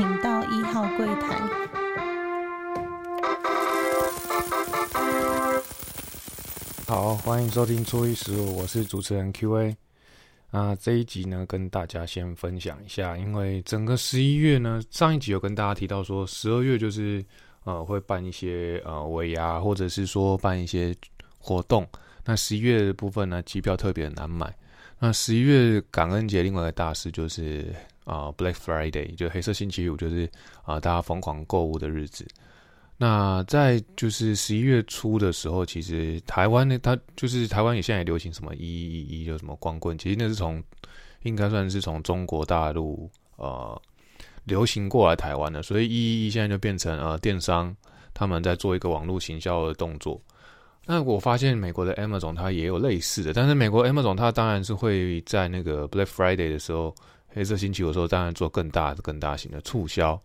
请到一号柜台。好，欢迎收听初一十五，我是主持人 Q&A。那这一集呢，跟大家先分享一下，因为整个十一月呢，上一集有跟大家提到说，十二月就是呃会办一些呃尾牙，或者是说办一些活动。那十一月的部分呢，机票特别难买。那十一月感恩节另外一个大事就是啊 Black Friday，就黑色星期五，就是啊大家疯狂购物的日子。那在就是十一月初的时候，其实台湾呢，它就是台湾也现在也流行什么一一一，就什么光棍，其实那是从应该算是从中国大陆呃流行过来台湾的，所以一一一现在就变成呃电商他们在做一个网络行销的动作。那我发现美国的 Amazon 它也有类似的，但是美国 Amazon 它当然是会在那个 Black Friday 的时候，黑色星期五的时候，当然做更大、更大型的促销。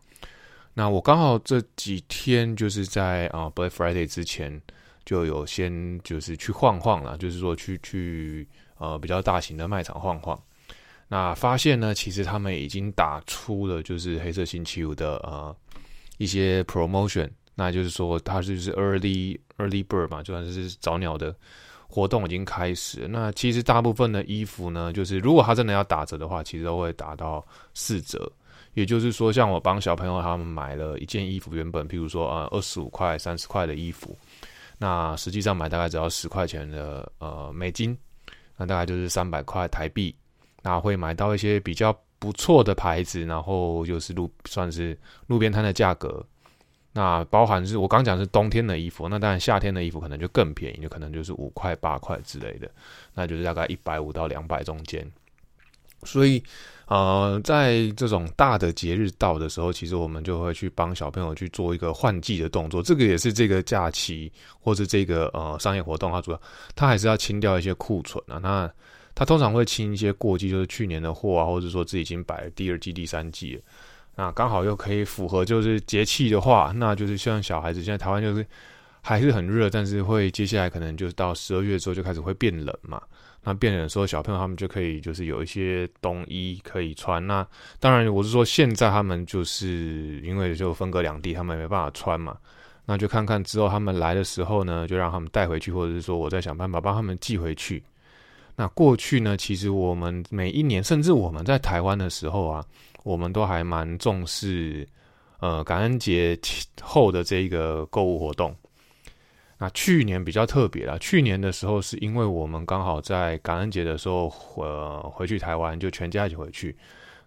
那我刚好这几天就是在啊 Black Friday 之前就有先就是去晃晃了，就是说去去呃比较大型的卖场晃晃。那发现呢，其实他们已经打出了就是黑色星期五的呃一些 promotion，那就是说它就是 early early bird 嘛，就算是早鸟的活动已经开始。那其实大部分的衣服呢，就是如果它真的要打折的话，其实都会打到四折。也就是说，像我帮小朋友他们买了一件衣服，原本譬如说呃二十五块、三十块的衣服，那实际上买大概只要十块钱的呃美金，那大概就是三百块台币，那会买到一些比较不错的牌子，然后就是路算是路边摊的价格，那包含是我刚讲是冬天的衣服，那当然夏天的衣服可能就更便宜，就可能就是五块八块之类的，那就是大概一百五到两百中间，所以。呃，在这种大的节日到的时候，其实我们就会去帮小朋友去做一个换季的动作。这个也是这个假期或者这个呃商业活动，它主要它还是要清掉一些库存啊。那它通常会清一些过季，就是去年的货啊，或者说自己已经摆第二季、第三季了。那刚好又可以符合就是节气的话，那就是像小孩子现在台湾就是还是很热，但是会接下来可能就是到十二月之后就开始会变冷嘛。那变冷的时候，小朋友他们就可以就是有一些冬衣可以穿。那当然，我是说现在他们就是因为就分隔两地，他们没办法穿嘛。那就看看之后他们来的时候呢，就让他们带回去，或者是说我再想办法帮他们寄回去。那过去呢，其实我们每一年，甚至我们在台湾的时候啊，我们都还蛮重视呃感恩节后的这一个购物活动。那去年比较特别了，去年的时候是因为我们刚好在感恩节的时候，呃，回去台湾就全家一起回去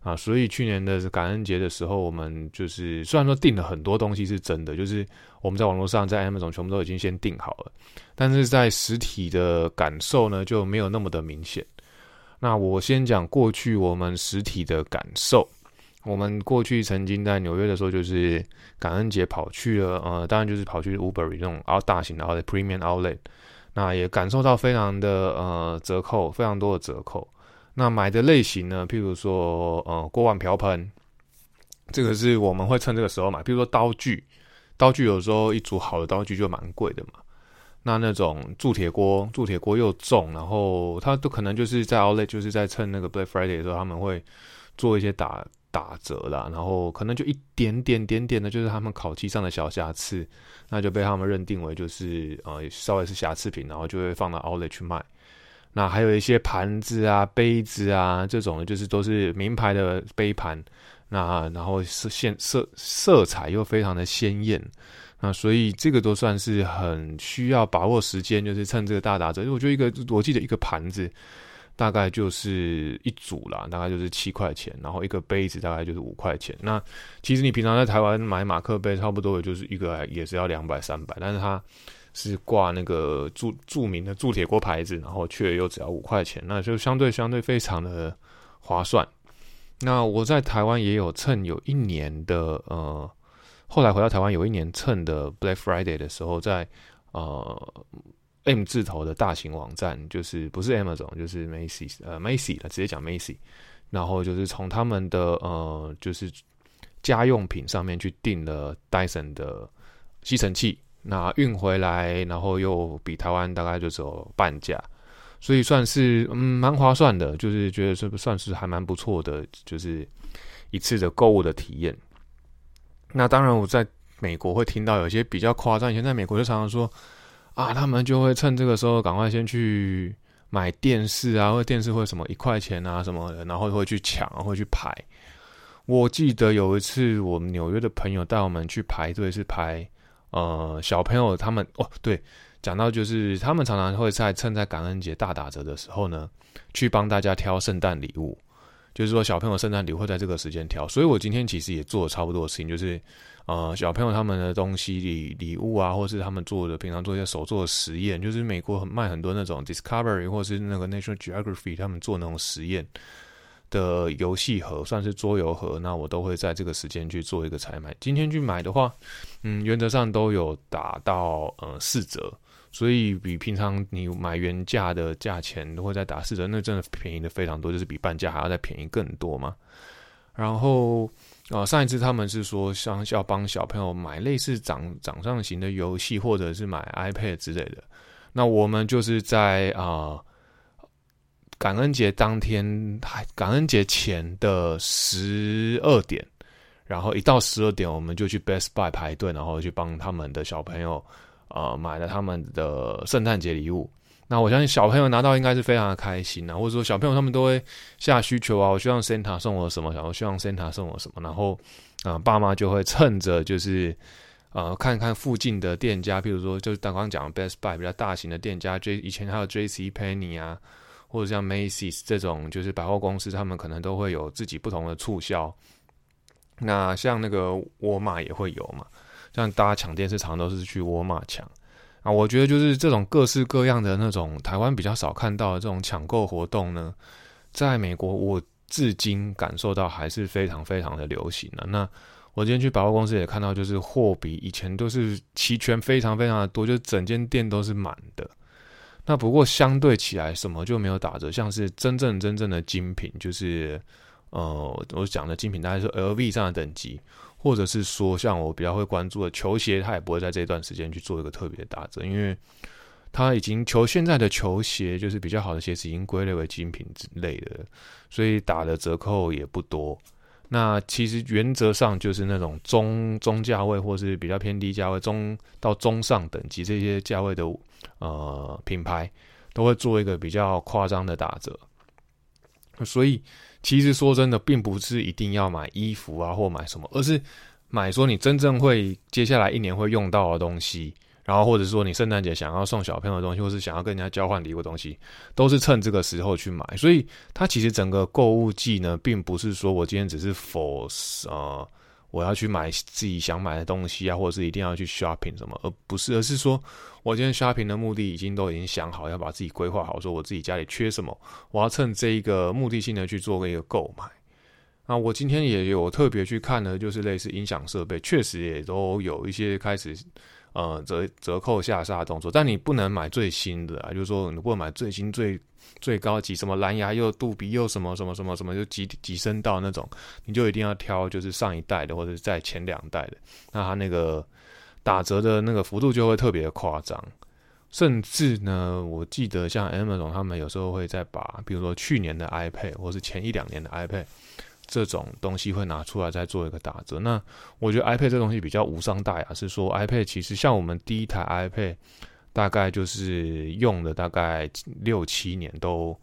啊，所以去年的感恩节的时候，我们就是虽然说订了很多东西是真的，就是我们在网络上在 Amazon 全部都已经先订好了，但是在实体的感受呢就没有那么的明显。那我先讲过去我们实体的感受。我们过去曾经在纽约的时候，就是感恩节跑去了，呃，当然就是跑去 Uber 这种啊大型的 Premium Outlet，那也感受到非常的呃折扣，非常多的折扣。那买的类型呢，譬如说呃锅碗瓢盆，这个是我们会趁这个时候买。譬如说刀具，刀具有时候一组好的刀具就蛮贵的嘛。那那种铸铁锅，铸铁锅又重，然后它都可能就是在 Outlet，就是在趁那个 Black Friday 的时候，他们会做一些打。打折啦，然后可能就一点点点点的，就是他们烤漆上的小瑕疵，那就被他们认定为就是呃稍微是瑕疵品，然后就会放到 Outlet 去卖。那还有一些盘子啊、杯子啊这种，就是都是名牌的杯盘，那然后是现色色彩又非常的鲜艳，那所以这个都算是很需要把握时间，就是趁这个大打折。我觉得一个我记得一个盘子。大概就是一组啦，大概就是七块钱，然后一个杯子大概就是五块钱。那其实你平常在台湾买马克杯，差不多也就是一个也是要两百三百，但是它是挂那个著著名的铸铁锅牌子，然后却又只要五块钱，那就相对相对非常的划算。那我在台湾也有趁有一年的呃，后来回到台湾有一年趁的 Black Friday 的时候，在呃。M 字头的大型网站，就是不是 Amazon，就是 Macy，呃，Macy 了，直接讲 Macy。然后就是从他们的呃，就是家用品上面去订了 Dyson 的吸尘器，那运回来，然后又比台湾大概就只有半价，所以算是嗯蛮划算的，就是觉得这算是还蛮不错的，就是一次的购物的体验。那当然，我在美国会听到有些比较夸张，以前在美国就常常说啊，他们就会趁这个时候赶快先去买电视啊，或电视会什么一块钱啊什么的，然后会去抢，会去排。我记得有一次，我们纽约的朋友带我们去排队，是排呃小朋友他们哦，对，讲到就是他们常常会在趁在感恩节大打折的时候呢，去帮大家挑圣诞礼物，就是说小朋友圣诞礼物会在这个时间挑，所以我今天其实也做了差不多的事情，就是呃小朋友他们的东西礼礼物啊，或是他们做的平常做一些手做的实验，就是美国很卖很多那种 Discovery 或是那个 National Geography 他们做那种实验。的游戏盒算是桌游盒，那我都会在这个时间去做一个采买。今天去买的话，嗯，原则上都有打到呃四折，所以比平常你买原价的价钱都会再打四折，那真的便宜的非常多，就是比半价还要再便宜更多嘛。然后啊，上一次他们是说像要帮小朋友买类似掌掌上型的游戏，或者是买 iPad 之类的，那我们就是在啊。感恩节当天，还感恩节前的十二点，然后一到十二点，我们就去 Best Buy 排队，然后去帮他们的小朋友，呃，买了他们的圣诞节礼物。那我相信小朋友拿到应该是非常的开心啊，或者说小朋友他们都会下需求啊，我希望 Santa 送我什么，然后希望 Santa 送我什么，然后啊，爸妈就会趁着就是呃，看看附近的店家，譬如说就是刚刚讲 Best Buy 比较大型的店家，J 以前还有 J C Penny 啊。或者像 Macy's 这种，就是百货公司，他们可能都会有自己不同的促销。那像那个沃尔玛也会有嘛？像大家抢电视，常都是去沃尔玛抢啊。我觉得就是这种各式各样的那种台湾比较少看到的这种抢购活动呢，在美国我至今感受到还是非常非常的流行的。那我今天去百货公司也看到，就是货比以前都是齐全，非常非常的多，就整间店都是满的。那不过相对起来，什么就没有打折？像是真正真正的精品，就是呃，我讲的精品大概是 LV 这样的等级，或者是说像我比较会关注的球鞋，它也不会在这段时间去做一个特别的打折，因为它已经球现在的球鞋就是比较好的鞋子已经归类为精品之类的，所以打的折扣也不多。那其实原则上就是那种中中价位，或是比较偏低价位，中到中上等级这些价位的呃品牌，都会做一个比较夸张的打折。所以其实说真的，并不是一定要买衣服啊，或买什么，而是买说你真正会接下来一年会用到的东西。然后，或者说你圣诞节想要送小朋友的东西，或是想要跟人家交换礼物的东西，都是趁这个时候去买。所以，它其实整个购物季呢，并不是说我今天只是 for 呃我要去买自己想买的东西啊，或者是一定要去 shopping 什么，而不是，而是说我今天 shopping 的目的已经都已经想好，要把自己规划好，说我自己家里缺什么，我要趁这一个目的性的去做一个购买。那我今天也有特别去看呢，就是类似音响设备，确实也都有一些开始。呃，折折扣下杀动作，但你不能买最新的啊，就是说你不能买最新最最高级，什么蓝牙又杜比又什么什么什么什么，就极极声道那种，你就一定要挑就是上一代的或者在前两代的，那它那个打折的那个幅度就会特别夸张，甚至呢，我记得像 Amazon 他们有时候会再把，比如说去年的 iPad 或是前一两年的 iPad。这种东西会拿出来再做一个打折。那我觉得 iPad 这东西比较无伤大雅，是说 iPad 其实像我们第一台 iPad，大概就是用了大概六七年都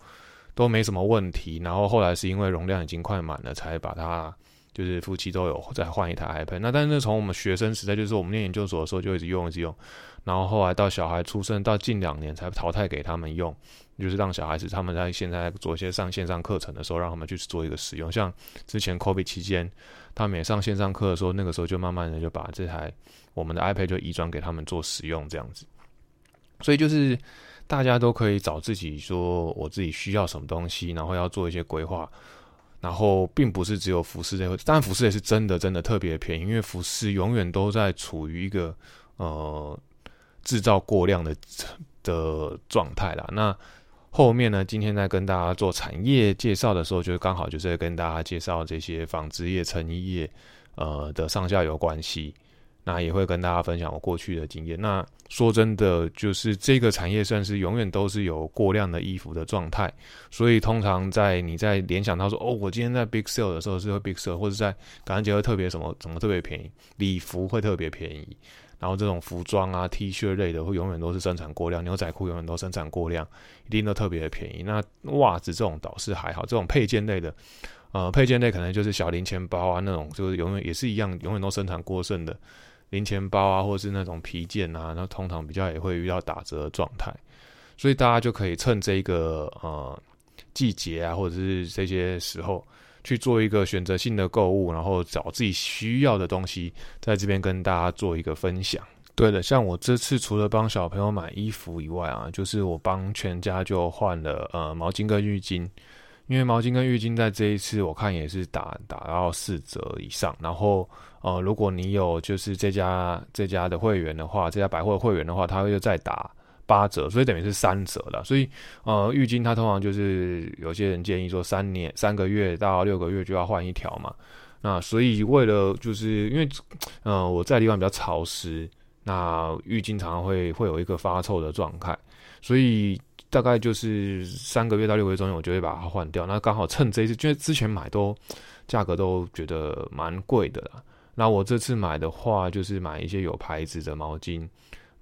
都没什么问题。然后后来是因为容量已经快满了，才把它就是夫妻都有再换一台 iPad。那但是从我们学生时代，就是我们念研究所的时候就一直用一直用，然后后来到小孩出生到近两年才淘汰给他们用。就是让小孩子他们在现在做一些上线上课程的时候，让他们去做一个使用。像之前 COVID 期间，他们也上线上课的时候，那个时候就慢慢的就把这台我们的 iPad 就移转给他们做使用这样子。所以就是大家都可以找自己说我自己需要什么东西，然后要做一些规划。然后并不是只有服饰类，当然服饰也是真的真的特别便宜，因为服饰永远都在处于一个呃制造过量的的状态啦。那后面呢？今天在跟大家做产业介绍的时候，就刚好就是跟大家介绍这些纺织业、成衣业，呃的上下游关系。那也会跟大家分享我过去的经验。那说真的，就是这个产业算是永远都是有过量的衣服的状态，所以通常在你在联想到说，哦，我今天在 Big Sale 的时候是会 Big Sale，或者在感恩节会特别什么什么特别便宜，礼服会特别便宜，然后这种服装啊 T 恤类的会永远都是生产过量，牛仔裤永远都生产过量，一定都特别的便宜。那袜子这种倒是还好，这种配件类的，呃，配件类可能就是小零钱包啊那种，就是永远也是一样，永远都生产过剩的。零钱包啊，或者是那种皮件啊，那通常比较也会遇到打折的状态，所以大家就可以趁这个呃季节啊，或者是这些时候去做一个选择性的购物，然后找自己需要的东西，在这边跟大家做一个分享。对了，像我这次除了帮小朋友买衣服以外啊，就是我帮全家就换了呃毛巾跟浴巾。因为毛巾跟浴巾在这一次我看也是打打到四折以上，然后呃，如果你有就是这家这家的会员的话，这家百货会员的话，他会再打八折，所以等于是三折了。所以呃，浴巾它通常就是有些人建议说三年三个月到六个月就要换一条嘛。那所以为了就是因为呃我在地方比较潮湿，那浴巾常常会会有一个发臭的状态，所以。大概就是三个月到六个月中间，我就会把它换掉。那刚好趁这一次，因为之前买都价格都觉得蛮贵的啦。那我这次买的话，就是买一些有牌子的毛巾。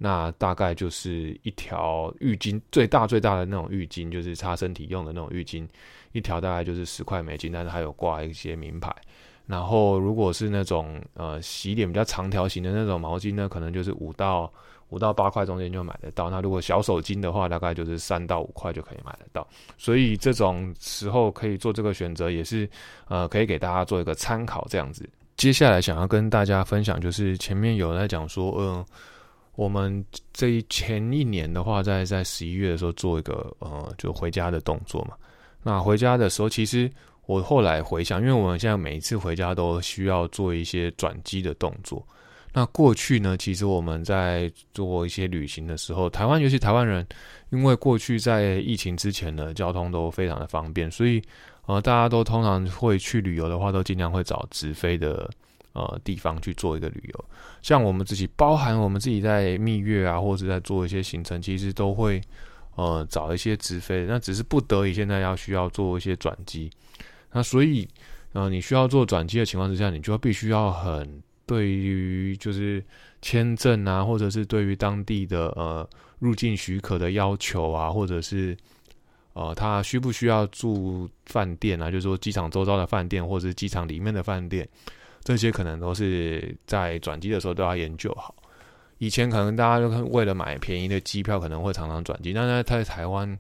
那大概就是一条浴巾，最大最大的那种浴巾，就是擦身体用的那种浴巾，一条大概就是十块美金，但是还有挂一些名牌。然后如果是那种呃洗脸比较长条形的那种毛巾呢，可能就是五到。五到八块中间就买得到，那如果小手巾的话，大概就是三到五块就可以买得到。所以这种时候可以做这个选择，也是呃可以给大家做一个参考这样子。接下来想要跟大家分享，就是前面有在讲说，嗯，我们这一前一年的话，在在十一月的时候做一个呃就回家的动作嘛。那回家的时候，其实我后来回想，因为我们现在每一次回家都需要做一些转机的动作。那过去呢？其实我们在做一些旅行的时候，台湾尤其台湾人，因为过去在疫情之前呢，交通都非常的方便，所以呃，大家都通常会去旅游的话，都尽量会找直飞的呃地方去做一个旅游。像我们自己，包含我们自己在蜜月啊，或者在做一些行程，其实都会呃找一些直飞。那只是不得已，现在要需要做一些转机。那所以呃，你需要做转机的情况之下，你就必须要很。对于就是签证啊，或者是对于当地的呃入境许可的要求啊，或者是呃他需不需要住饭店啊，就是说机场周遭的饭店，或者是机场里面的饭店，这些可能都是在转机的时候都要研究好。以前可能大家就为了买便宜的机票，可能会常常转机，但是在台湾，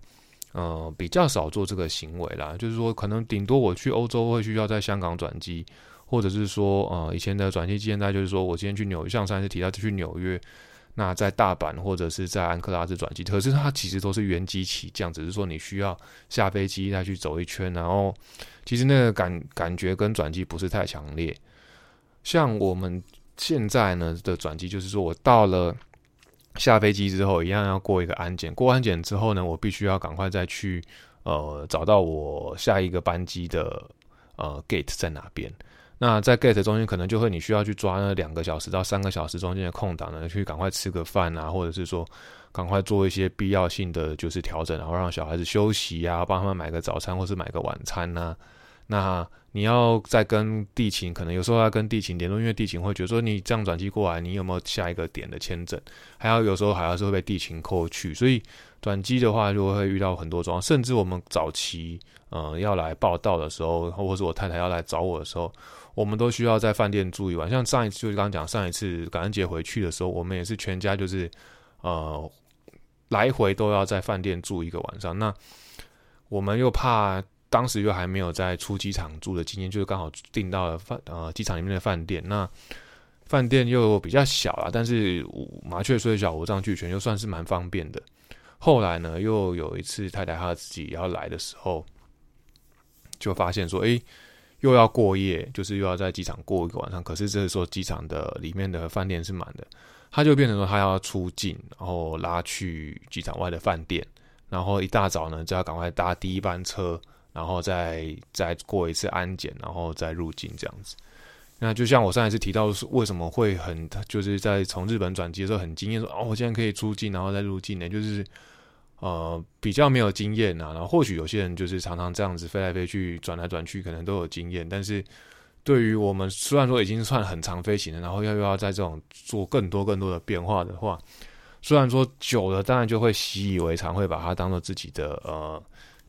呃比较少做这个行为啦。就是说，可能顶多我去欧洲会需要在香港转机。或者是说，呃，以前的转机现在就是说我今天去纽，像上次提到去纽约，那在大阪或者是在安克拉斯转机，可是它其实都是原机起降，只是说你需要下飞机再去走一圈，然后其实那个感感觉跟转机不是太强烈。像我们现在呢的转机，就是说我到了下飞机之后，一样要过一个安检，过安检之后呢，我必须要赶快再去呃找到我下一个班机的呃 gate 在哪边。那在 gate 中间，可能就会你需要去抓那两个小时到三个小时中间的空档呢，去赶快吃个饭啊，或者是说赶快做一些必要性的就是调整，然后让小孩子休息啊，帮他们买个早餐或是买个晚餐呐。那你要再跟地勤，可能有时候要跟地勤联络，因为地勤会觉得说你这样转机过来，你有没有下一个点的签证？还要有时候还要是会被地勤扣去，所以转机的话就会遇到很多状况，甚至我们早期呃要来报道的时候，或者我太太要来找我的时候。我们都需要在饭店住一晚，像上一次就刚刚讲上一次感恩节回去的时候，我们也是全家就是呃来回都要在饭店住一个晚上。那我们又怕当时又还没有在出机场住的经验，就是刚好订到了饭呃机场里面的饭店。那饭店又比较小啊，但是麻雀虽小五脏俱全，又算是蛮方便的。后来呢，又有一次太太她自己要来的时候，就发现说，哎。又要过夜，就是又要在机场过一个晚上。可是这时候机场的里面的饭店是满的，他就变成说他要出境，然后拉去机场外的饭店，然后一大早呢就要赶快搭第一班车，然后再再过一次安检，然后再入境这样子。那就像我上一次提到，为什么会很就是在从日本转机的时候很惊艳，说哦，我现在可以出境然后再入境呢？就是呃比较没有经验啊。然后或许有些人就是常常这样子飞来飞去、转来转去，可能都有经验。但是对于我们虽然说已经算很长飞行了，然后又要在这种做更多更多的变化的话，虽然说久了，当然就会习以为常，会把它当做自己的呃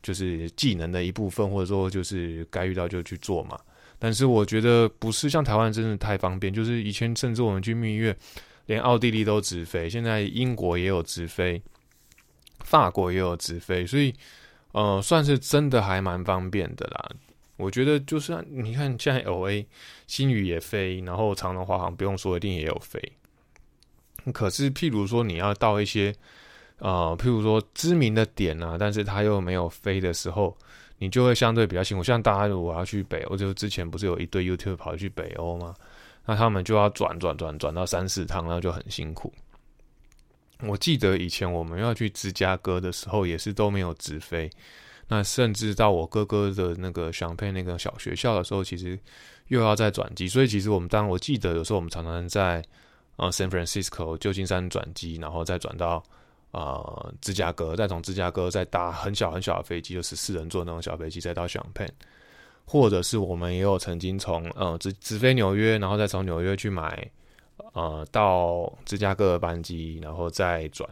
就是技能的一部分，或者说就是该遇到就去做嘛。但是我觉得不是像台湾真的太方便，就是以前甚至我们去蜜月，连奥地利都直飞，现在英国也有直飞，法国也有直飞，所以呃算是真的还蛮方便的啦。我觉得就是你看现在 L A 新宇也飞，然后长龙华航不用说一定也有飞，可是譬如说你要到一些呃譬如说知名的点啊，但是它又没有飞的时候。你就会相对比较辛苦，像大家如果要去北欧，就之前不是有一堆 YouTube 跑去北欧吗？那他们就要转转转转到三四趟，然后就很辛苦。我记得以前我们要去芝加哥的时候，也是都没有直飞。那甚至到我哥哥的那个想配那个小学校的时候，其实又要再转机。所以其实我们当我记得有时候我们常常在呃 San Francisco 旧金山转机，然后再转到。呃，芝加哥，再从芝加哥再搭很小很小的飞机，就十四人座那种小飞机，再到香槟，或者是我们也有曾经从呃直直飞纽约，然后再从纽约去买呃到芝加哥的班机，然后再转。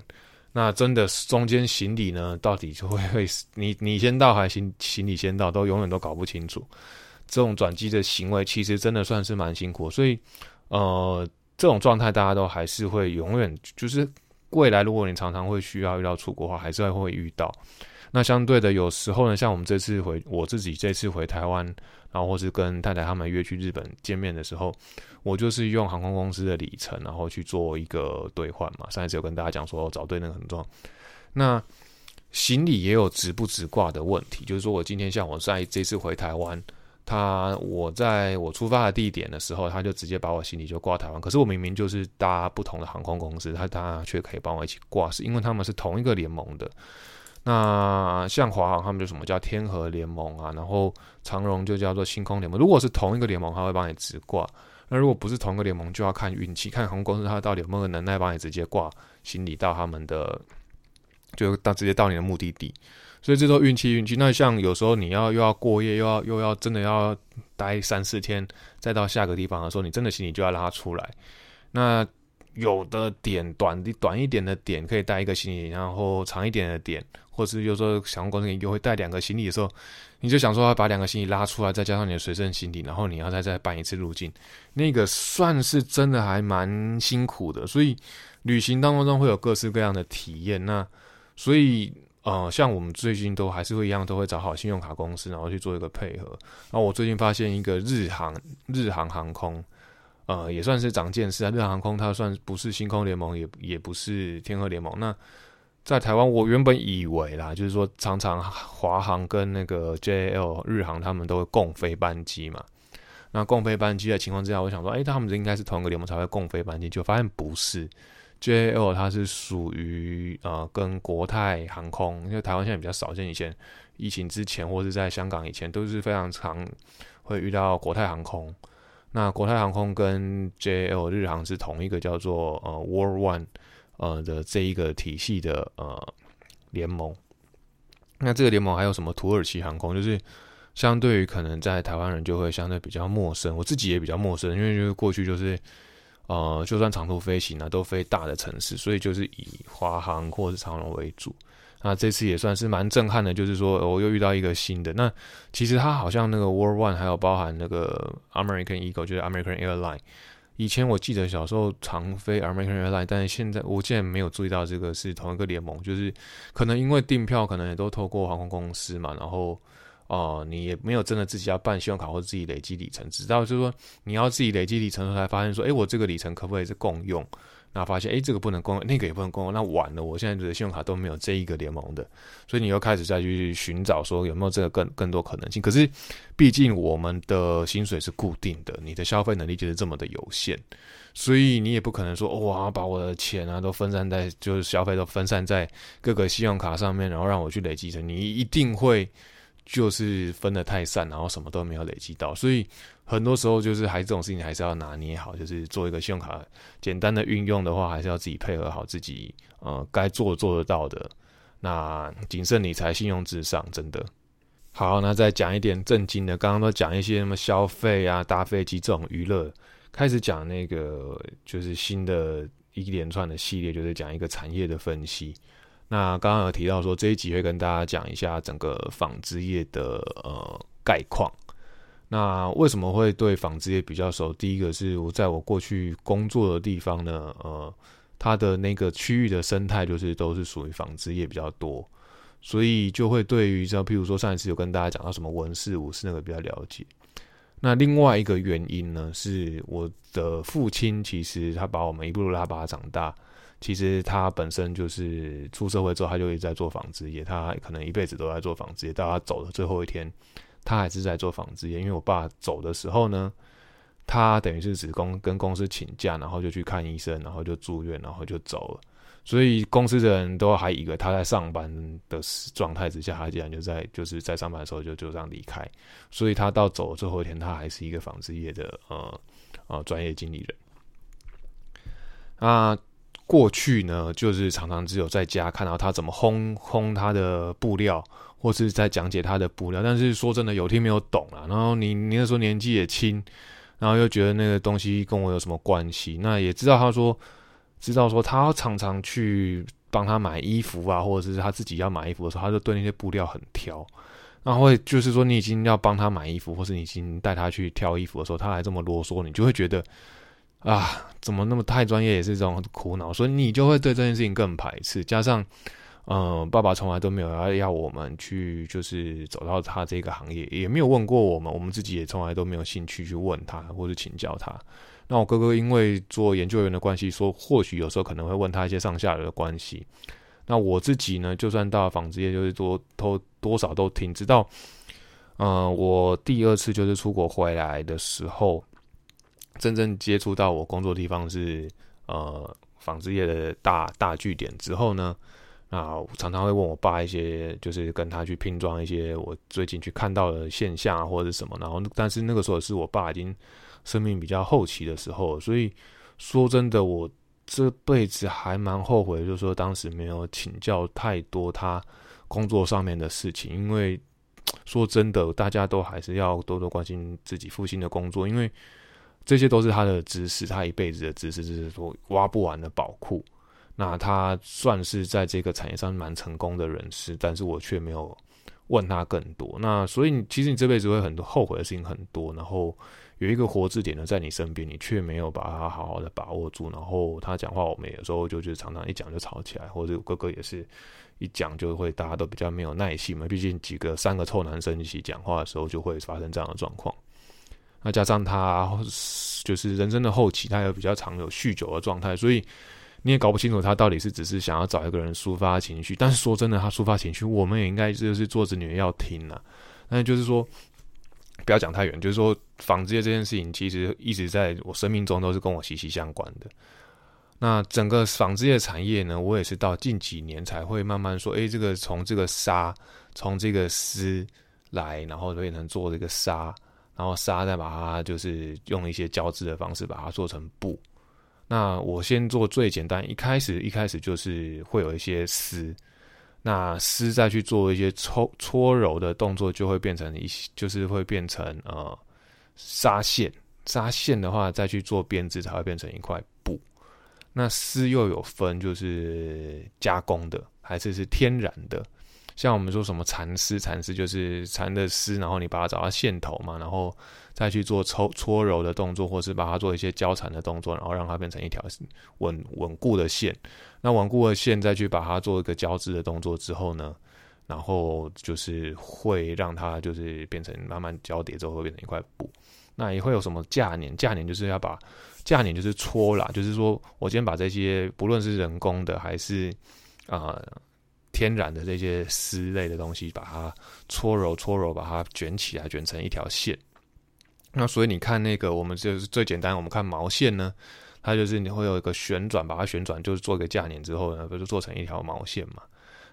那真的中间行李呢，到底就会会 你你先到还行行李先到，都永远都搞不清楚。这种转机的行为其实真的算是蛮辛苦，所以呃这种状态大家都还是会永远就是。未来，如果你常常会需要遇到出国的话，还是会遇到。那相对的，有时候呢，像我们这次回我自己这次回台湾，然后或是跟太太他们约去日本见面的时候，我就是用航空公司的里程，然后去做一个兑换嘛。上一次有跟大家讲说找对那个很重要。那行李也有直不直挂的问题，就是说我今天像我在这次回台湾。他我在我出发的地点的时候，他就直接把我行李就挂台湾。可是我明明就是搭不同的航空公司，他他却可以帮我一起挂，是因为他们是同一个联盟的。那像华航他们就什么叫天河联盟啊，然后长荣就叫做星空联盟。如果是同一个联盟，他会帮你直挂；那如果不是同一个联盟，就要看运气，看航空公司他到底有没有能耐帮你直接挂行李到他们的，就到直接到你的目的地。所以这都运气运气。那像有时候你要又要过夜，又要又要真的要待三四天，再到下个地方的时候，你真的行李就要拉出来。那有的点短的短一点的点可以带一个行李，然后长一点的点，或是有时候航空公司又会带两个行李的时候，你就想说要把两个行李拉出来，再加上你的随身行李，然后你要再再办一次入境，那个算是真的还蛮辛苦的。所以旅行当中会有各式各样的体验。那所以。呃，像我们最近都还是会一样，都会找好信用卡公司，然后去做一个配合。然后我最近发现一个日航，日航航空，呃，也算是长见识啊。日航航空它算不是星空联盟，也也不是天河联盟。那在台湾，我原本以为啦，就是说常常华航跟那个 JL 日航他们都会共飞班机嘛。那共飞班机的情况之下，我想说，哎，他们应该是同一个联盟才会共飞班机，就发现不是。JAL 它是属于呃跟国泰航空，因为台湾现在比较少见，以前疫情之前或者在香港以前都是非常常会遇到国泰航空。那国泰航空跟 JAL 日航是同一个叫做呃 World One 呃的这一个体系的呃联盟。那这个联盟还有什么土耳其航空？就是相对于可能在台湾人就会相对比较陌生，我自己也比较陌生，因为就是过去就是。呃，就算长途飞行呢，都飞大的城市，所以就是以华航或者是长荣为主。那这次也算是蛮震撼的，就是说我又遇到一个新的。那其实它好像那个 World One 还有包含那个 American Eagle，就是 American Airline。以前我记得小时候常飞 American Airline，但是现在我竟然没有注意到这个是同一个联盟，就是可能因为订票可能也都透过航空公司嘛，然后。哦，你也没有真的自己要办信用卡或者自己累积里程，直到就是说你要自己累积里程，才发现说，哎，我这个里程可不可以是共用？那发现，哎，这个不能共用，那个也不能共用，那晚了，我现在的信用卡都没有这一个联盟的，所以你又开始再去寻找说有没有这个更更多可能性。可是，毕竟我们的薪水是固定的，你的消费能力就是这么的有限，所以你也不可能说，哇，把我的钱啊都分散在，就是消费都分散在各个信用卡上面，然后让我去累积成，你一定会。就是分的太散，然后什么都没有累积到，所以很多时候就是还这种事情还是要拿捏好，就是做一个信用卡简单的运用的话，还是要自己配合好自己，呃，该做做得到的。那谨慎理财，信用至上，真的好。那再讲一点正经的，刚刚都讲一些什么消费啊、搭飞机这种娱乐，开始讲那个就是新的一连串的系列，就是讲一个产业的分析。那刚刚有提到说这一集会跟大家讲一下整个纺织业的呃概况。那为什么会对纺织业比较熟？第一个是我在我过去工作的地方呢，呃，它的那个区域的生态就是都是属于纺织业比较多，所以就会对于像譬如说上一次有跟大家讲到什么文饰、武士那个比较了解。那另外一个原因呢，是我的父亲其实他把我们一步拉拔长大。其实他本身就是出社会之后，他就一直在做纺织业。他可能一辈子都在做纺织业，到他走的最后一天，他还是在做纺织业。因为我爸走的时候呢，他等于是只公跟公司请假，然后就去看医生，然后就住院，然后就走了。所以公司的人都还以为他在上班的状态之下，他竟然就在就是在上班的时候就就这样离开。所以他到走的最后一天，他还是一个纺织业的呃呃专业经理人。啊。过去呢，就是常常只有在家看到他怎么烘烘他的布料，或是在讲解他的布料。但是说真的，有听没有懂啊。然后你你那时候年纪也轻，然后又觉得那个东西跟我有什么关系？那也知道他说，知道说他常常去帮他买衣服啊，或者是他自己要买衣服的时候，他就对那些布料很挑。然后会就是说，你已经要帮他买衣服，或是你已经带他去挑衣服的时候，他还这么啰嗦，你就会觉得。啊，怎么那么太专业也是这种苦恼，所以你就会对这件事情更排斥。加上，嗯，爸爸从来都没有要要我们去，就是走到他这个行业，也没有问过我们，我们自己也从来都没有兴趣去问他或者请教他。那我哥哥因为做研究员的关系，说或许有时候可能会问他一些上下游的关系。那我自己呢，就算到纺织业，就是多多多少都听，直到，嗯，我第二次就是出国回来的时候。真正接触到我工作的地方是呃纺织业的大大据点之后呢，啊常常会问我爸一些，就是跟他去拼装一些我最近去看到的现象或者什么，然后但是那个时候是我爸已经生命比较后期的时候，所以说真的我这辈子还蛮后悔，就是说当时没有请教太多他工作上面的事情，因为 说真的，大家都还是要多多关心自己父亲的工作，因为。这些都是他的知识，他一辈子的知识，就是说挖不完的宝库。那他算是在这个产业上蛮成功的人士，但是我却没有问他更多。那所以其实你这辈子会很多后悔的事情很多，然后有一个活字典呢在你身边，你却没有把它好好的把握住。然后他讲话，我们有时候就就常常一讲就吵起来，或者哥哥也是一讲就会大家都比较没有耐心嘛。毕竟几个三个臭男生一起讲话的时候，就会发生这样的状况。那加上他就是人生的后期，他有比较常有酗酒的状态，所以你也搞不清楚他到底是只是想要找一个人抒发情绪。但是说真的，他抒发情绪，我们也应该就是做子女要听呐。那就是说，不要讲太远，就是说纺织业这件事情，其实一直在我生命中都是跟我息息相关的。那整个纺织业产业呢，我也是到近几年才会慢慢说，哎，这个从这个纱，从这个丝来，然后变成做这个纱。然后纱再把它就是用一些胶织的方式把它做成布。那我先做最简单，一开始一开始就是会有一些丝，那丝再去做一些搓搓揉的动作，就会变成一，就是会变成呃纱线。纱线的话再去做编织，才会变成一块布。那丝又有分，就是加工的还是是天然的。像我们说什么蚕丝，蚕丝就是蚕的丝，然后你把它找到线头嘛，然后再去做搓搓揉的动作，或是把它做一些交缠的动作，然后让它变成一条稳稳固的线。那稳固的线再去把它做一个交织的动作之后呢，然后就是会让它就是变成慢慢交叠之后会变成一块布。那也会有什么架捻？架捻就是要把架捻就是搓啦，就是说我今天把这些不论是人工的还是啊。天然的这些丝类的东西，把它搓揉搓揉，把它卷起来，卷成一条线。那所以你看那个，我们就是最简单，我们看毛线呢，它就是你会有一个旋转，把它旋转，就是做一个架捻之后呢，不就做成一条毛线嘛？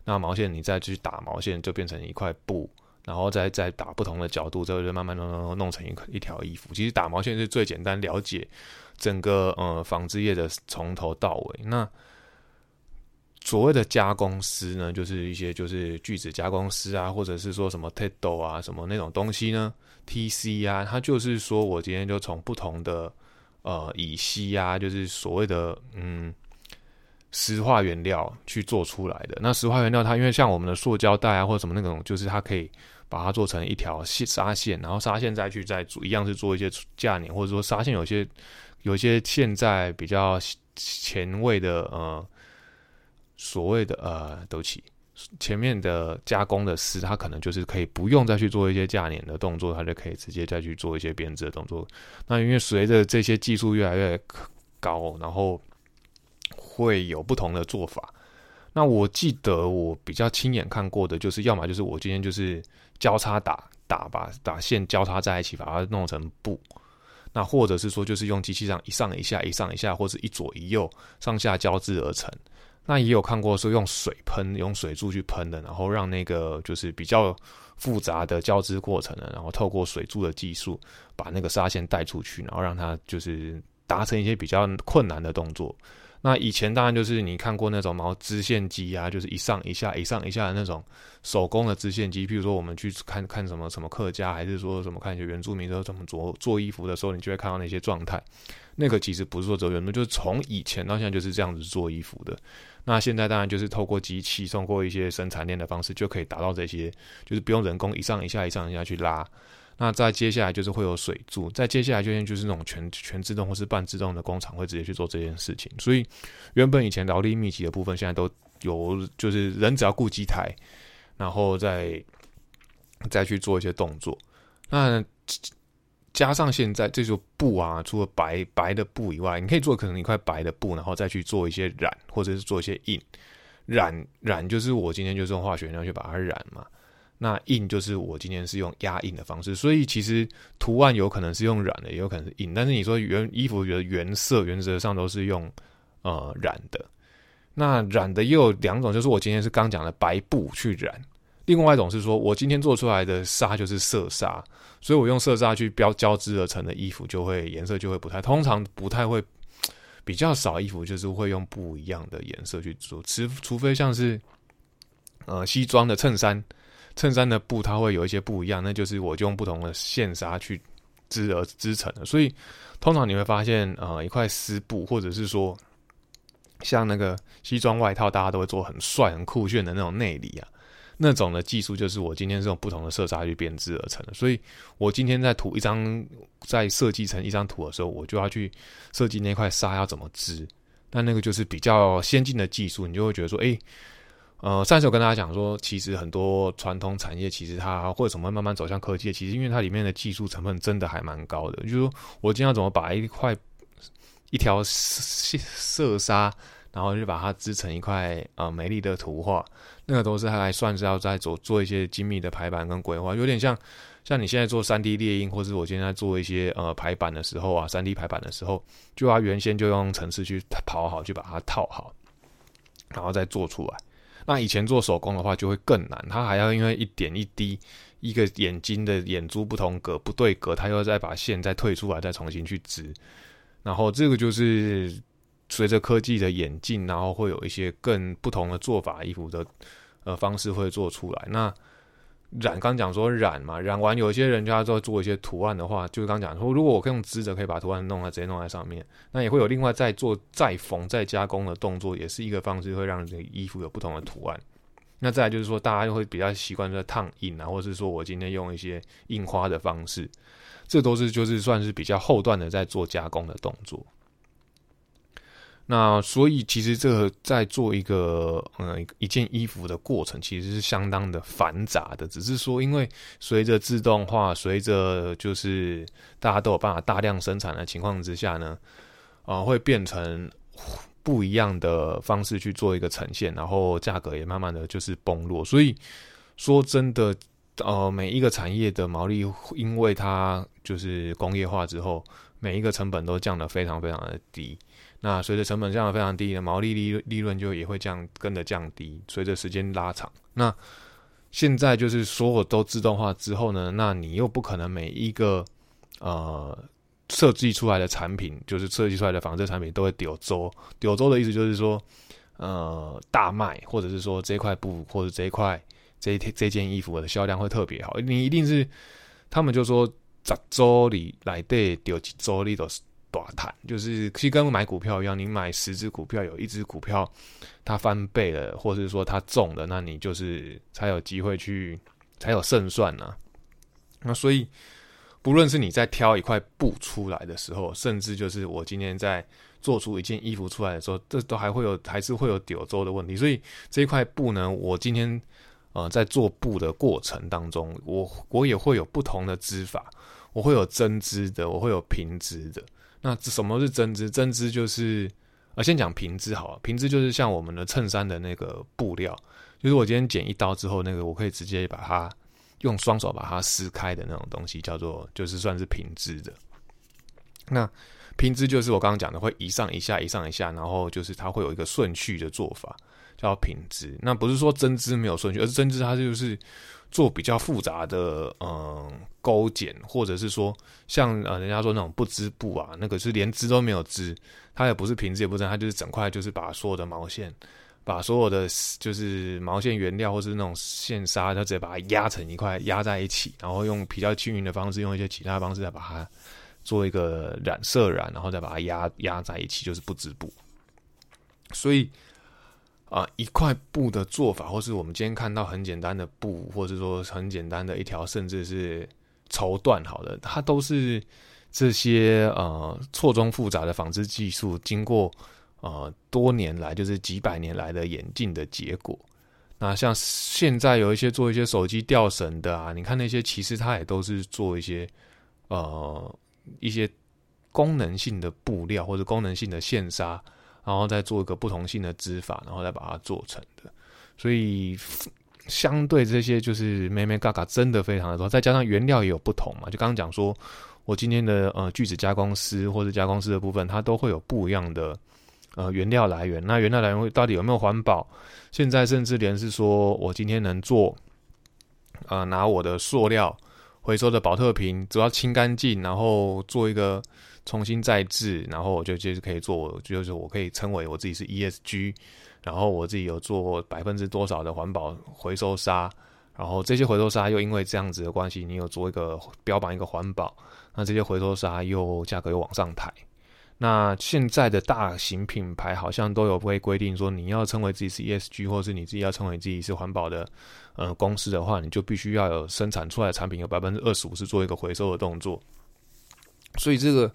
那毛线你再去打毛线，就变成一块布。然后再再打不同的角度，之后就慢慢弄弄弄成一一条衣服。其实打毛线是最简单了解整个呃纺织业的从头到尾。那所谓的加工师呢，就是一些就是锯子加工师啊，或者是说什么 t e d o 啊什么那种东西呢，TC 啊，它就是说我今天就从不同的呃乙烯啊，就是所谓的嗯。石化原料去做出来的那石化原料，它因为像我们的塑胶袋啊，或者什么那种，就是它可以把它做成一条线纱线，然后纱线再去再做一样是做一些架捻，或者说纱线有些有些现在比较前卫的呃所谓的呃都起前面的加工的丝，它可能就是可以不用再去做一些架捻的动作，它就可以直接再去做一些编织的动作。那因为随着这些技术越来越高，然后会有不同的做法。那我记得我比较亲眼看过的，就是要么就是我今天就是交叉打打把打线交叉在一起，把它弄成布；那或者是说就是用机器上一上一下一上一下，或者一左一右上下交织而成。那也有看过说用水喷，用水柱去喷的，然后让那个就是比较复杂的交织过程呢，然后透过水柱的技术把那个纱线带出去，然后让它就是达成一些比较困难的动作。那以前当然就是你看过那种毛织线机啊，就是一上一下、一上一下的那种手工的织线机。譬如说我们去看看什么什么客家，还是说什么看一些原住民都怎么做做衣服的时候，你就会看到那些状态。那个其实不是说走原本，就是从以前到现在就是这样子做衣服的。那现在当然就是透过机器，通过一些生产链的方式，就可以达到这些，就是不用人工一上一下、一上一下去拉。那再接下来就是会有水柱，再接下来就是就是那种全全自动或是半自动的工厂会直接去做这件事情。所以原本以前劳力密集的部分，现在都有就是人只要顾机台，然后再再去做一些动作。那加上现在这就布啊，除了白白的布以外，你可以做可能一块白的布，然后再去做一些染，或者是做一些印染染，就是我今天就是用化学料去把它染嘛。那印就是我今天是用压印的方式，所以其实图案有可能是用染的，也有可能是印。但是你说原衣服的原色原则上都是用呃染的。那染的又有两种，就是我今天是刚讲的白布去染，另外一种是说我今天做出来的纱就是色纱，所以我用色纱去标交织而成的衣服就会颜色就会不太，通常不太会比较少衣服就是会用不一样的颜色去做，除除非像是呃西装的衬衫。衬衫的布它会有一些不一样，那就是我就用不同的线纱去织而织成的。所以通常你会发现，呃，一块丝布，或者是说像那个西装外套，大家都会做很帅、很酷炫的那种内里啊，那种的技术就是我今天是用不同的色纱去编织而成的。所以我今天在涂一张，在设计成一张图的时候，我就要去设计那块纱要怎么织。但那个就是比较先进的技术，你就会觉得说，哎。呃，上次我跟大家讲说，其实很多传统产业，其实它或者什么慢慢走向科技，其实因为它里面的技术成分真的还蛮高的。就是说我今天要怎么把一块一条色纱，然后就把它织成一块呃美丽的图画，那个都是还算是要在做做一些精密的排版跟规划，有点像像你现在做三 D 列印，或是我现在做一些呃排版的时候啊，三 D 排版的时候，就要原先就用程式去跑好，去把它套好，然后再做出来。那以前做手工的话就会更难，它还要因为一点一滴，一个眼睛的眼珠不同格不对格，它又再把线再退出来，再重新去织。然后这个就是随着科技的演进，然后会有一些更不同的做法，衣服的呃方式会做出来。那染刚讲说染嘛，染完有些人就要做做一些图案的话，就是刚讲说，如果我可以用织的，可以把图案弄在直接弄在上面，那也会有另外再做再缝再加工的动作，也是一个方式，会让这个衣服有不同的图案。那再来就是说，大家就会比较习惯在烫印啊，或是说我今天用一些印花的方式，这都是就是算是比较后段的在做加工的动作。那所以其实这个在做一个嗯一件衣服的过程，其实是相当的繁杂的。只是说，因为随着自动化，随着就是大家都有办法大量生产的情况之下呢，啊，会变成不一样的方式去做一个呈现，然后价格也慢慢的就是崩落。所以说真的，呃，每一个产业的毛利，因为它就是工业化之后，每一个成本都降得非常非常的低。那随着成本降得非常低，的毛利利利润就也会降跟着降低。随着时间拉长，那现在就是所有都自动化之后呢，那你又不可能每一个呃设计出来的产品，就是设计出来的纺织产品都会丢周。丢周的意思就是说，呃，大卖，或者是说这块布或者这一块这一这件衣服的销量会特别好。你一定是他们就说十周里来对丢几周里都是。短谈就是其实跟买股票一样，你买十只股票，有一只股票它翻倍了，或者是说它中了，那你就是才有机会去才有胜算呢。那所以不论是你在挑一块布出来的时候，甚至就是我今天在做出一件衣服出来的时候，这都还会有还是会有柳州的问题。所以这一块布呢，我今天呃在做布的过程当中，我我也会有不同的织法，我会有针织的，我会有平织的。那什么是针织？针织就是，啊，先讲平织好了。平织就是像我们的衬衫的那个布料，就是我今天剪一刀之后，那个我可以直接把它用双手把它撕开的那种东西，叫做就是算是平织的。那平织就是我刚刚讲的，会一上一下，一上一下，然后就是它会有一个顺序的做法，叫平织。那不是说针织没有顺序，而是针织它就是。做比较复杂的嗯勾剪，或者是说像呃人家说那种不织布啊，那个是连织都没有织，它也不是平织也不织，它就是整块就是把所有的毛线，把所有的就是毛线原料或是那种线纱，它直接把它压成一块压在一起，然后用比较均匀的方式，用一些其他方式再把它做一个染色染，然后再把它压压在一起，就是不织布，所以。啊，一块布的做法，或是我们今天看到很简单的布，或者说很简单的一条，甚至是绸缎，好的，它都是这些呃错综复杂的纺织技术，经过呃多年来，就是几百年来的演进的结果。那像现在有一些做一些手机吊绳的啊，你看那些其实它也都是做一些呃一些功能性的布料或者功能性的线纱。然后再做一个不同性的织法，然后再把它做成的，所以相对这些就是妹妹嘎嘎真的非常的多，再加上原料也有不同嘛，就刚刚讲说，我今天的呃锯子加工师或者加工师的部分，它都会有不一样的呃原料来源，那原料来源到底有没有环保？现在甚至连是说我今天能做，呃拿我的塑料回收的保特瓶，只要清干净，然后做一个。重新再制，然后我就就是可以做，就是我可以称为我自己是 ESG，然后我自己有做百分之多少的环保回收纱，然后这些回收纱又因为这样子的关系，你有做一个标榜一个环保，那这些回收纱又价格又往上抬。那现在的大型品牌好像都有会规定说，你要称为自己是 ESG，或是你自己要称为自己是环保的呃公司的话，你就必须要有生产出来的产品有百分之二十五是做一个回收的动作。所以这个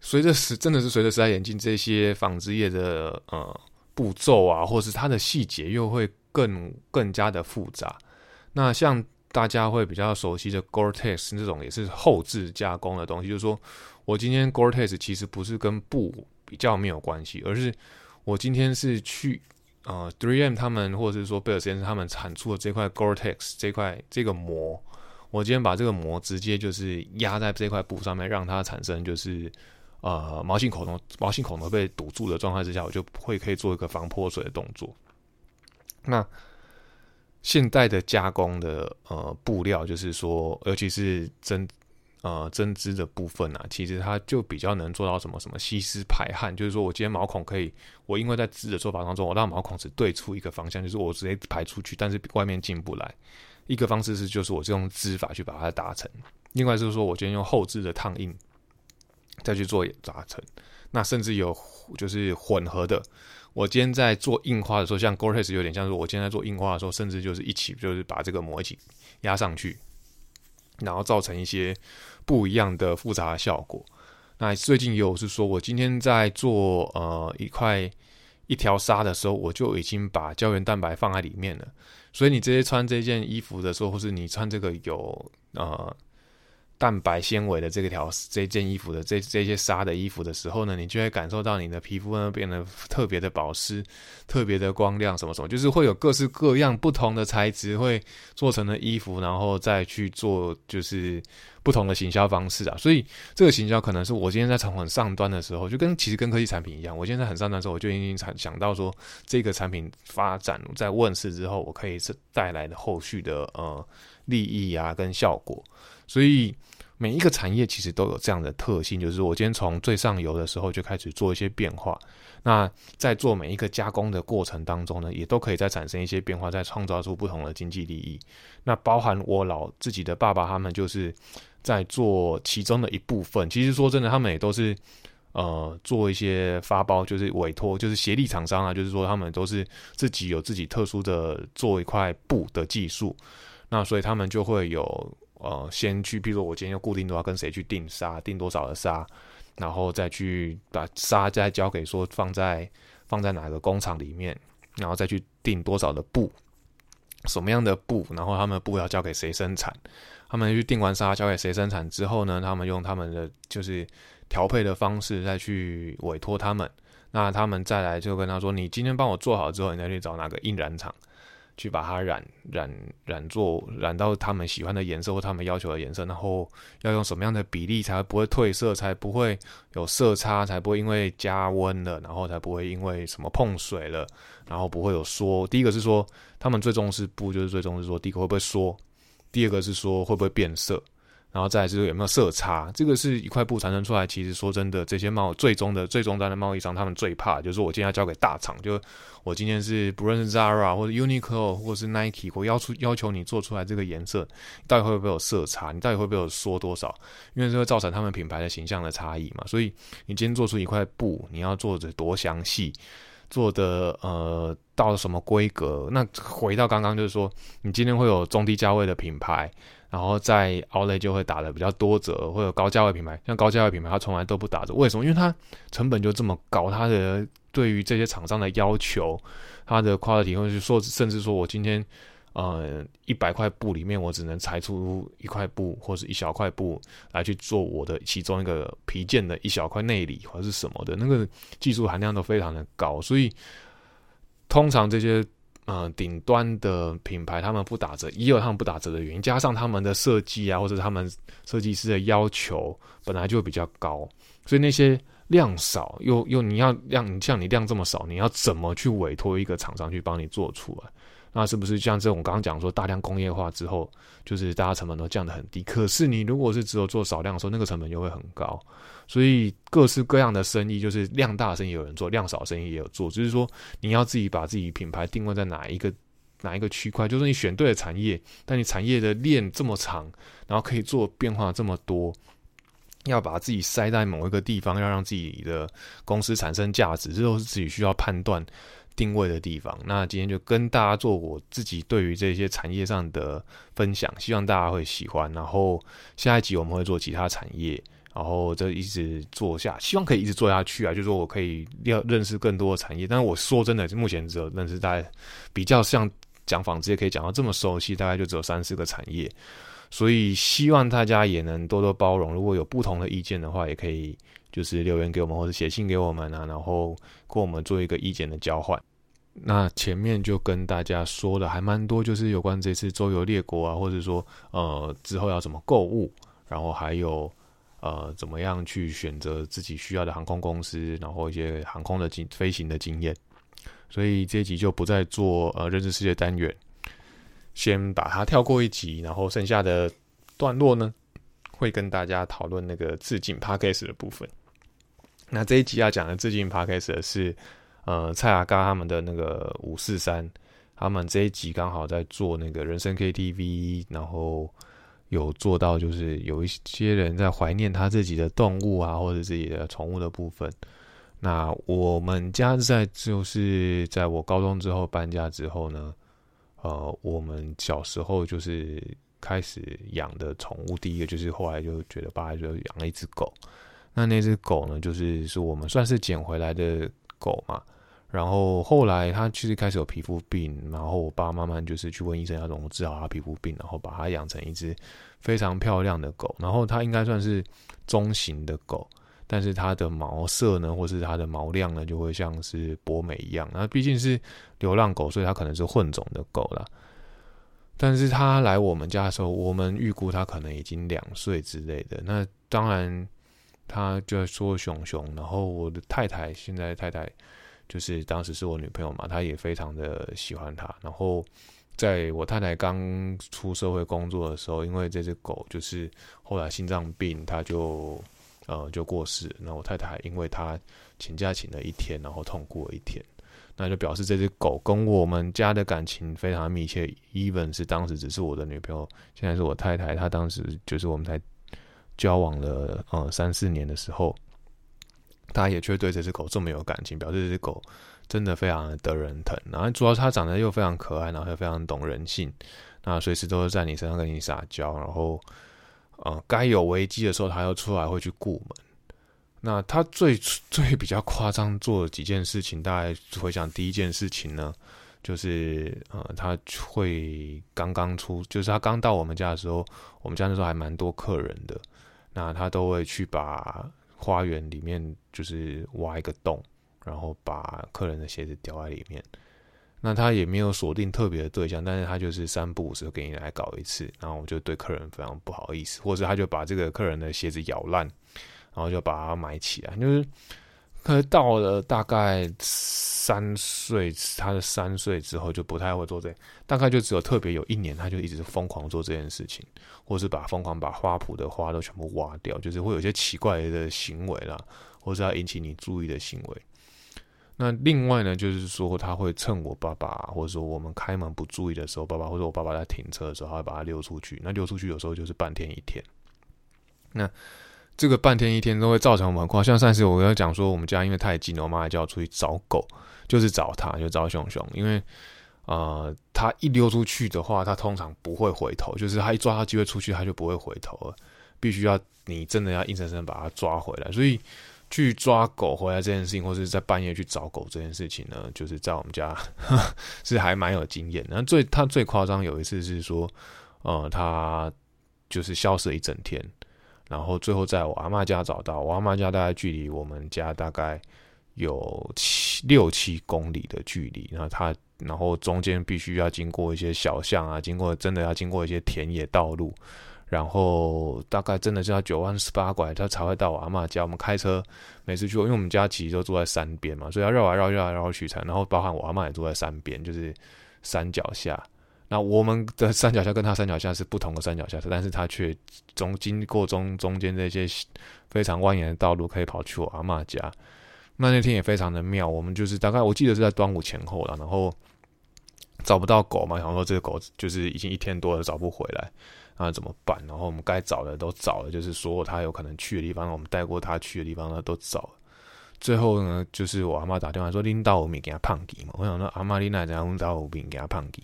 随着时真的是随着时代演进，这些纺织业的呃步骤啊，或是它的细节又会更更加的复杂。那像大家会比较熟悉的 Gore-Tex 这种也是后置加工的东西，就是说我今天 Gore-Tex 其实不是跟布比较没有关系，而是我今天是去呃 3M 他们或者是说贝尔先生他们产出的这块 Gore-Tex 这块这个膜。我今天把这个膜直接就是压在这块布上面，让它产生就是呃毛细孔洞毛细孔洞被堵住的状态之下，我就会可以做一个防泼水的动作。那现代的加工的呃布料，就是说，尤其是针呃针织的部分啊，其实它就比较能做到什么什么吸湿排汗，就是说我今天毛孔可以，我因为在织的做法当中，我让毛孔只对出一个方向，就是我直接排出去，但是外面进不来。一个方式是，就是我是用织法去把它达成；另外就是说，我今天用后置的烫印再去做杂成。那甚至有就是混合的。我今天在做印花的时候，像 Gore-Tex 有点像是我今天在做印花的时候，甚至就是一起就是把这个膜一起压上去，然后造成一些不一样的复杂的效果。那最近有是说我今天在做呃一块一条纱的时候，我就已经把胶原蛋白放在里面了。所以你直接穿这件衣服的时候，或是你穿这个有呃蛋白纤维的这个条这件衣服的这这些纱的衣服的时候呢，你就会感受到你的皮肤呢变得特别的保湿、特别的光亮，什么什么，就是会有各式各样不同的材质会做成的衣服，然后再去做就是不同的行销方式啊。所以这个行销可能是我今天在从很上端的时候，就跟其实跟科技产品一样，我现在很上端的时候，我就已经想想到说这个产品发展在问世之后，我可以是带来的后续的呃利益啊跟效果，所以。每一个产业其实都有这样的特性，就是我今天从最上游的时候就开始做一些变化。那在做每一个加工的过程当中呢，也都可以再产生一些变化，再创造出不同的经济利益。那包含我老自己的爸爸他们就是在做其中的一部分。其实说真的，他们也都是呃做一些发包，就是委托，就是协力厂商啊，就是说他们都是自己有自己特殊的做一块布的技术。那所以他们就会有。呃，先去，比如说我今天要固定的话，跟谁去订纱，订多少的纱，然后再去把纱再交给说放在放在哪个工厂里面，然后再去订多少的布，什么样的布，然后他们的布要交给谁生产，他们去订完纱交给谁生产之后呢，他们用他们的就是调配的方式再去委托他们，那他们再来就跟他说，你今天帮我做好之后，你再去找哪个印染厂。去把它染染染做染到他们喜欢的颜色或他们要求的颜色，然后要用什么样的比例才不会褪色，才不会有色差，才不会因为加温了，然后才不会因为什么碰水了，然后不会有缩。第一个是说他们最重视布，就是最重视说第一个会不会缩，第二个是说会不会变色。然后再是有没有色差，这个是一块布产生出来。其实说真的，这些贸最终的最终端的贸易商，他们最怕就是我今天要交给大厂，就我今天是不论是 Zara 或者 Uniqlo 或者是 Nike，我要出要求你做出来这个颜色，到底会不会有色差？你到底会不会有缩多少？因为这会造成他们品牌的形象的差异嘛。所以你今天做出一块布，你要做的多详细，做的呃到什么规格？那回到刚刚就是说，你今天会有中低价位的品牌。然后在奥莱就会打的比较多折，或者高价位品牌，像高价位品牌它从来都不打折，为什么？因为它成本就这么高，它的对于这些厂商的要求，它的 quality，或者说甚至说我今天呃一百块布里面，我只能裁出一块布或是一小块布来去做我的其中一个皮件的一小块内里或者是什么的，那个技术含量都非常的高，所以通常这些。嗯，顶端的品牌他们不打折，也有他们不打折的原因，加上他们的设计啊，或者他们设计师的要求本来就比较高，所以那些量少又又你要量，像你量这么少，你要怎么去委托一个厂商去帮你做出来？那是不是像这种刚刚讲说大量工业化之后，就是大家成本都降得很低？可是你如果是只有做少量的时候，那个成本就会很高。所以各式各样的生意，就是量大生意有人做，量少生意也有做。就是说你要自己把自己品牌定位在哪一个哪一个区块，就是你选对了产业，但你产业的链这么长，然后可以做变化这么多，要把自己塞在某一个地方，要让自己的公司产生价值，这都是自己需要判断。定位的地方，那今天就跟大家做我自己对于这些产业上的分享，希望大家会喜欢。然后下一集我们会做其他产业，然后这一直做下，希望可以一直做下去啊。就是说我可以要认识更多的产业，但是我说真的，目前只有认识大概比较像讲纺织业可以讲到这么熟悉，大概就只有三四个产业。所以希望大家也能多多包容，如果有不同的意见的话，也可以。就是留言给我们，或者写信给我们啊，然后跟我们做一个意见的交换。那前面就跟大家说的还蛮多，就是有关这次周游列国啊，或者说呃之后要怎么购物，然后还有呃怎么样去选择自己需要的航空公司，然后一些航空的经飞行的经验。所以这一集就不再做呃认识世界单元，先把它跳过一集，然后剩下的段落呢，会跟大家讨论那个致敬 p a c k a g e 的部分。那这一集要讲的致敬 podcast 是，呃，蔡阿嘎他们的那个五四三，他们这一集刚好在做那个人生 KTV，然后有做到就是有一些人在怀念他自己的动物啊，或者自己的宠物的部分。那我们家在就是在我高中之后搬家之后呢，呃，我们小时候就是开始养的宠物，第一个就是后来就觉得爸就养了一只狗。那那只狗呢，就是是我们算是捡回来的狗嘛。然后后来他其实开始有皮肤病，然后我爸慢慢就是去问医生要怎么治好他皮肤病，然后把它养成一只非常漂亮的狗。然后它应该算是中型的狗，但是它的毛色呢，或是它的毛量呢，就会像是博美一样。那毕竟是流浪狗，所以它可能是混种的狗啦。但是它来我们家的时候，我们预估它可能已经两岁之类的。那当然，他就说熊熊。然后我的太太，现在太太。就是当时是我女朋友嘛，她也非常的喜欢它。然后在我太太刚出社会工作的时候，因为这只狗就是后来心脏病，它就呃就过世。那我太太因为她请假请了一天，然后痛哭了一天，那就表示这只狗跟我们家的感情非常密切。even 是当时只是我的女朋友，现在是我太太，她当时就是我们才交往了呃三四年的时候。他也却对这只狗这么有感情，表示这只狗真的非常的得人疼。然后主要是它长得又非常可爱，然后又非常懂人性，那随时都是在你身上跟你撒娇。然后，呃，该有危机的时候，它又出来会去顾门。那它最最比较夸张做的几件事情，大概回想第一件事情呢，就是呃，它会刚刚出，就是它刚到我们家的时候，我们家那时候还蛮多客人的，那它都会去把。花园里面就是挖一个洞，然后把客人的鞋子丢在里面。那他也没有锁定特别的对象，但是他就是三不五时给你来搞一次，然后我就对客人非常不好意思，或者他就把这个客人的鞋子咬烂，然后就把它埋起来，就是。可是到了大概三岁，他的三岁之后就不太会做这，大概就只有特别有一年，他就一直疯狂做这件事情，或是把疯狂把花圃的花都全部挖掉，就是会有些奇怪的行为啦，或是要引起你注意的行为。那另外呢，就是说他会趁我爸爸或者说我们开门不注意的时候，爸爸或者我爸爸在停车的时候，他会把它溜出去。那溜出去有时候就是半天一天。那。这个半天一天都会造成我们很像上次我跟他讲说，我们家因为太近了，我妈还叫出去找狗，就是找它，就找熊熊。因为呃，它一溜出去的话，它通常不会回头，就是它一抓到机会出去，它就不会回头了。必须要你真的要硬生生把它抓回来。所以去抓狗回来这件事情，或是在半夜去找狗这件事情呢，就是在我们家是还蛮有经验。然后最它最夸张有一次是说，呃，它就是消失了一整天。然后最后在我阿妈家找到，我阿妈家大概距离我们家大概有七六七公里的距离。然后它，然后中间必须要经过一些小巷啊，经过真的要经过一些田野道路，然后大概真的是要九弯十八拐，他才会到我阿妈家。我们开车每次去，因为我们家其实都住在山边嘛，所以要绕来绕绕来绕去才。然后包含我阿妈也住在山边，就是山脚下。那我们的山脚下跟他山脚下是不同的山脚下，但是他却中经过中中间这些非常蜿蜒的道路，可以跑去我阿妈家。那那天也非常的妙，我们就是大概我记得是在端午前后了，然后找不到狗嘛，然后说这个狗就是已经一天多了找不回来，那怎么办？然后我们该找的都找了，就是所有他有可能去的地方，我们带过他去的地方呢都找了。最后呢，就是我阿妈打电话说拎到我米给他胖吉嘛，我想说阿妈你奶怎样拎到我米给他胖吉？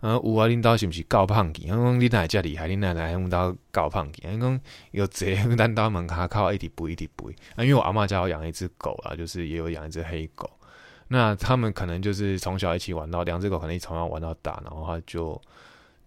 啊，有啊，领导是毋是告胖吉？我讲你奶遮厉害，你奶奶领导告胖吉。伊讲有这咱到门口靠一直补一直补。啊，因为我阿妈家有养一只狗啊，就是也有养一只黑狗。那他们可能就是从小一起玩到两只狗，可能一从小玩到大，然后他就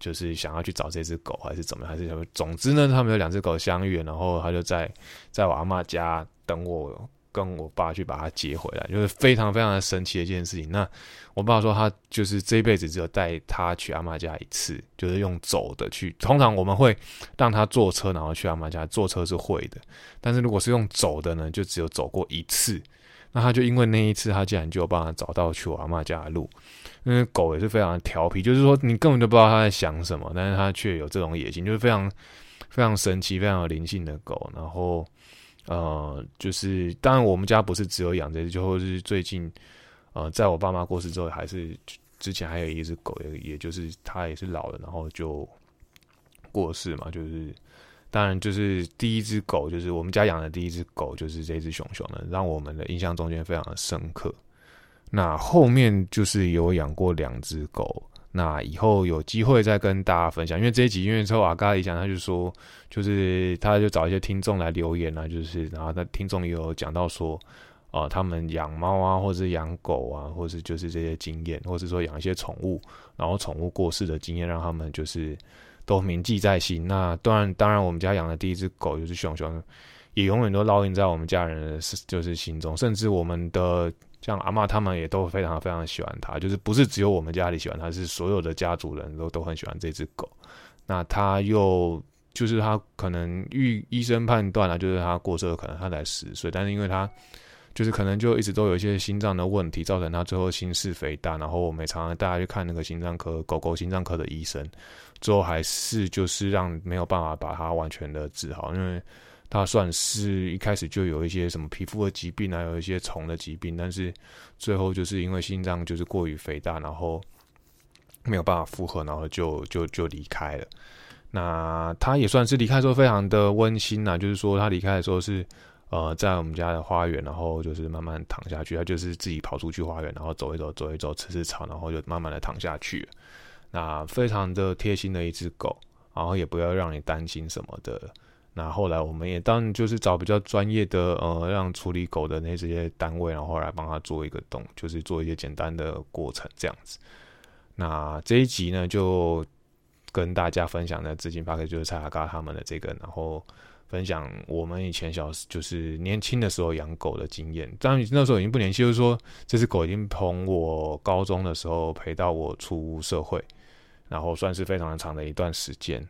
就是想要去找这只狗，还是怎么样？还是什么？总之呢，他们有两只狗相遇，然后他就在在我阿妈家等我。跟我爸去把它接回来，就是非常非常的神奇的一件事情。那我爸说他就是这辈子只有带他去阿妈家一次，就是用走的去。通常我们会让他坐车，然后去阿妈家。坐车是会的，但是如果是用走的呢，就只有走过一次。那他就因为那一次，他竟然就有办法找到去我阿妈家的路。因为狗也是非常调皮，就是说你根本就不知道他在想什么，但是他却有这种野心，就是非常非常神奇、非常有灵性的狗。然后。呃，就是当然，我们家不是只有养这只，就或是最近，呃，在我爸妈过世之后，还是之前还有一只狗，也也就是它也是老了，然后就过世嘛。就是当然，就是第一只狗，就是我们家养的第一只狗，就是这只熊熊的，让我们的印象中间非常的深刻。那后面就是有养过两只狗。那以后有机会再跟大家分享，因为这一集因为之后阿嘎一讲，他就说，就是他就找一些听众来留言啊，就是然后他听众也有讲到说，呃，他们养猫啊，或者养狗啊，或是就是这些经验，或是说养一些宠物，然后宠物过世的经验，让他们就是都铭记在心。那当然，当然，我们家养的第一只狗就是熊熊，也永远都烙印在我们家人的就是心中。甚至我们的像阿妈他们也都非常非常喜欢它，就是不是只有我们家里喜欢它，是所有的家族人都都很喜欢这只狗。那它又就是它可能预医生判断了，就是它过世可能它才十岁，但是因为它。就是可能就一直都有一些心脏的问题，造成它最后心室肥大，然后我们常常带它去看那个心脏科狗狗心脏科的医生，最后还是就是让没有办法把它完全的治好，因为他算是一开始就有一些什么皮肤的疾病啊，有一些虫的疾病，但是最后就是因为心脏就是过于肥大，然后没有办法负荷，然后就就就离开了。那他也算是离开的时候非常的温馨呐，就是说他离开的时候是。呃，在我们家的花园，然后就是慢慢躺下去。他就是自己跑出去花园，然后走一走，走一走，吃吃草，然后就慢慢的躺下去。那非常的贴心的一只狗，然后也不要让你担心什么的。那后来我们也当然就是找比较专业的呃，让处理狗的那些单位，然后来帮他做一个洞，就是做一些简单的过程这样子。那这一集呢，就跟大家分享的资金发克就是蔡阿嘎他们的这个，然后。分享我们以前小就是年轻的时候养狗的经验，当然那时候已经不年轻，就是说这只狗已经从我高中的时候陪到我出社会，然后算是非常的长的一段时间。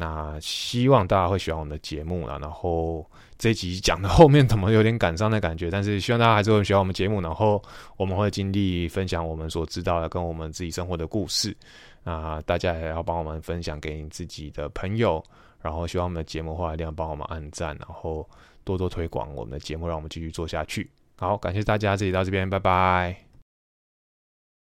那希望大家会喜欢我们的节目啦。然后这集讲的后面怎么有点感伤的感觉，但是希望大家还是会喜欢我们节目。然后我们会尽力分享我们所知道的跟我们自己生活的故事。那大家也要帮我们分享给你自己的朋友。然后希望我们的节目话一定要帮我们按赞，然后多多推广我们的节目，让我们继续做下去。好，感谢大家，这里到这边，拜拜。